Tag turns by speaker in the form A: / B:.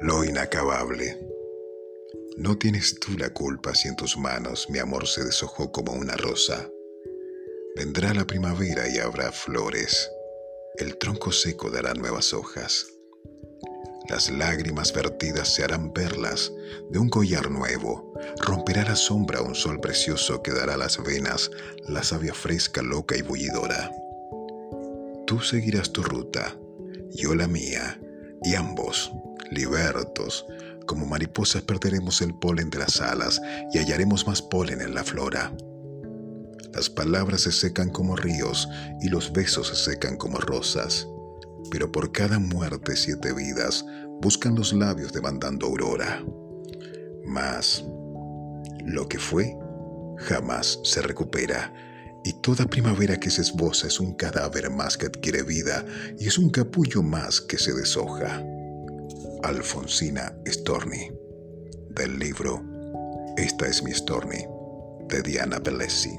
A: Lo inacabable. No tienes tú la culpa si en tus manos mi amor se deshojó como una rosa. Vendrá la primavera y habrá flores. El tronco seco dará nuevas hojas. Las lágrimas vertidas se harán perlas de un collar nuevo. Romperá la sombra un sol precioso que dará las venas la savia fresca, loca y bullidora. Tú seguirás tu ruta, yo la mía, y ambos, libertos, como mariposas perderemos el polen de las alas y hallaremos más polen en la flora. Las palabras se secan como ríos y los besos se secan como rosas, pero por cada muerte siete vidas buscan los labios demandando aurora. Mas lo que fue jamás se recupera y toda primavera que se esboza es un cadáver más que adquiere vida y es un capullo más que se deshoja. Alfonsina Storni, del libro Esta es mi Storni, de Diana Bellesi.